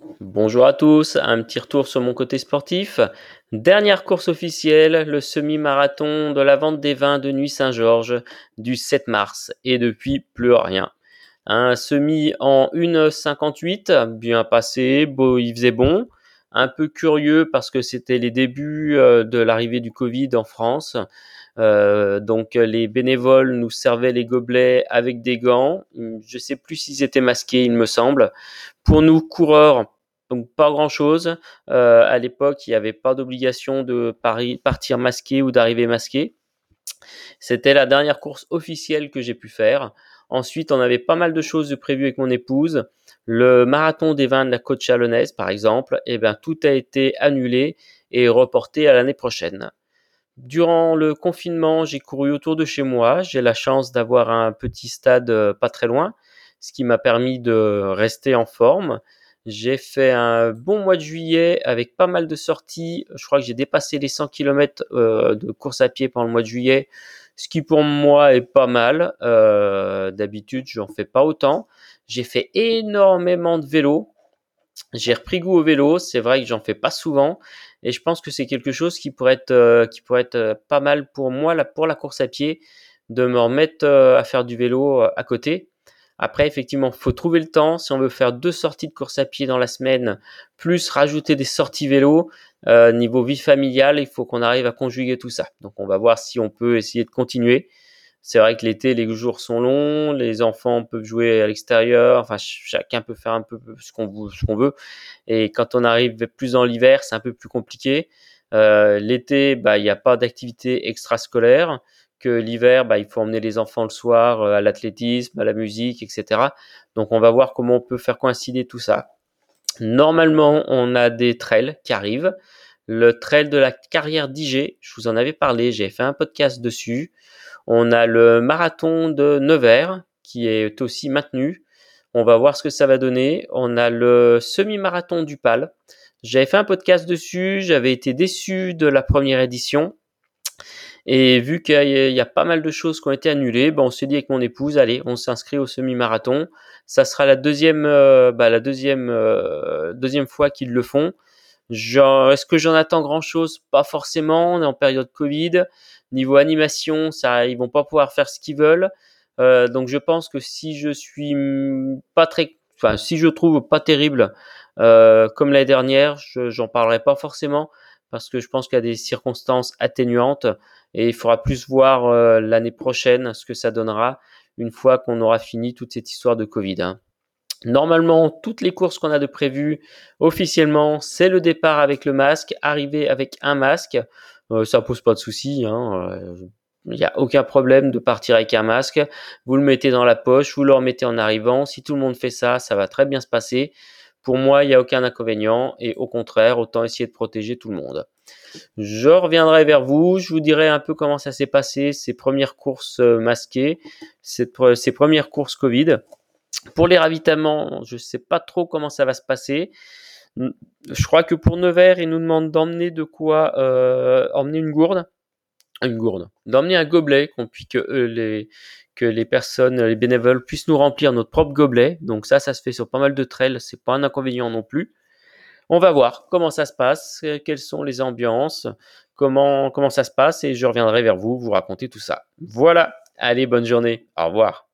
Bonjour à tous, un petit retour sur mon côté sportif. Dernière course officielle, le semi-marathon de la vente des vins de Nuit Saint-Georges du 7 mars. Et depuis, plus rien. Un semi en 1,58, bien passé, beau, il faisait bon. Un peu curieux parce que c'était les débuts euh, de l'arrivée du Covid en France. Euh, donc les bénévoles nous servaient les gobelets avec des gants. Je sais plus s'ils étaient masqués, il me semble. Pour nous coureurs, donc pas grand chose. Euh, à l'époque, il n'y avait pas d'obligation de partir masqué ou d'arriver masqué. C'était la dernière course officielle que j'ai pu faire. Ensuite, on avait pas mal de choses prévues avec mon épouse. Le marathon des vins de la côte chalonnaise, par exemple, eh bien, tout a été annulé et reporté à l'année prochaine. Durant le confinement, j'ai couru autour de chez moi. J'ai la chance d'avoir un petit stade euh, pas très loin, ce qui m'a permis de rester en forme. J'ai fait un bon mois de juillet avec pas mal de sorties. Je crois que j'ai dépassé les 100 km euh, de course à pied pendant le mois de juillet, ce qui pour moi est pas mal. Euh, D'habitude, j'en fais pas autant. J'ai fait énormément de vélo. J'ai repris goût au vélo. C'est vrai que j'en fais pas souvent, et je pense que c'est quelque chose qui pourrait être euh, qui pourrait être euh, pas mal pour moi là pour la course à pied, de me remettre euh, à faire du vélo à côté après, effectivement, faut trouver le temps. Si on veut faire deux sorties de course à pied dans la semaine, plus rajouter des sorties vélo, niveau vie familiale, il faut qu'on arrive à conjuguer tout ça. Donc, on va voir si on peut essayer de continuer. C'est vrai que l'été, les jours sont longs, les enfants peuvent jouer à l'extérieur, enfin chacun peut faire un peu ce qu'on veut. Et quand on arrive plus dans l'hiver, c'est un peu plus compliqué. Euh, l'été, bah il n'y a pas d'activité extrascolaire que l'hiver, bah, il faut emmener les enfants le soir euh, à l'athlétisme, à la musique, etc. Donc on va voir comment on peut faire coïncider tout ça. Normalement, on a des trails qui arrivent. Le trail de la carrière d'IG, je vous en avais parlé, j'ai fait un podcast dessus. On a le marathon de Nevers qui est aussi maintenu. On va voir ce que ça va donner. On a le semi-marathon du PAL. J'avais fait un podcast dessus, j'avais été déçu de la première édition. Et vu qu'il y, a pas mal de choses qui ont été annulées, ben on s'est dit avec mon épouse, allez, on s'inscrit au semi-marathon. Ça sera la deuxième, euh, bah, euh, deuxième fois qu'ils le font. Est-ce que j'en attends grand chose Pas forcément. On est en période Covid. Niveau animation, ça, ils vont pas pouvoir faire ce qu'ils veulent. Euh, donc je pense que si je suis pas très, enfin si je trouve pas terrible comme l'année dernière, j'en parlerai pas forcément parce que je pense qu'il y a des circonstances atténuantes et il faudra plus voir euh, l'année prochaine ce que ça donnera une fois qu'on aura fini toute cette histoire de Covid. Hein. Normalement, toutes les courses qu'on a de prévues officiellement, c'est le départ avec le masque, arriver avec un masque. Euh, ça pose pas de souci. Hein. Euh, il n'y a aucun problème de partir avec un masque. Vous le mettez dans la poche, vous le remettez en arrivant. Si tout le monde fait ça, ça va très bien se passer. Pour moi, il n'y a aucun inconvénient et au contraire, autant essayer de protéger tout le monde. Je reviendrai vers vous, je vous dirai un peu comment ça s'est passé, ces premières courses euh, masquées, ces premières courses Covid. Pour les ravitaillements, je ne sais pas trop comment ça va se passer. Je crois que pour Nevers, ils nous demandent d'emmener de quoi euh, emmener une gourde. Une gourde. D'emmener un gobelet qu'on puisse que euh, les que les personnes, les bénévoles puissent nous remplir notre propre gobelet. Donc ça, ça se fait sur pas mal de trails, c'est pas un inconvénient non plus. On va voir comment ça se passe, quelles sont les ambiances, comment, comment ça se passe et je reviendrai vers vous vous raconter tout ça. Voilà. Allez, bonne journée. Au revoir.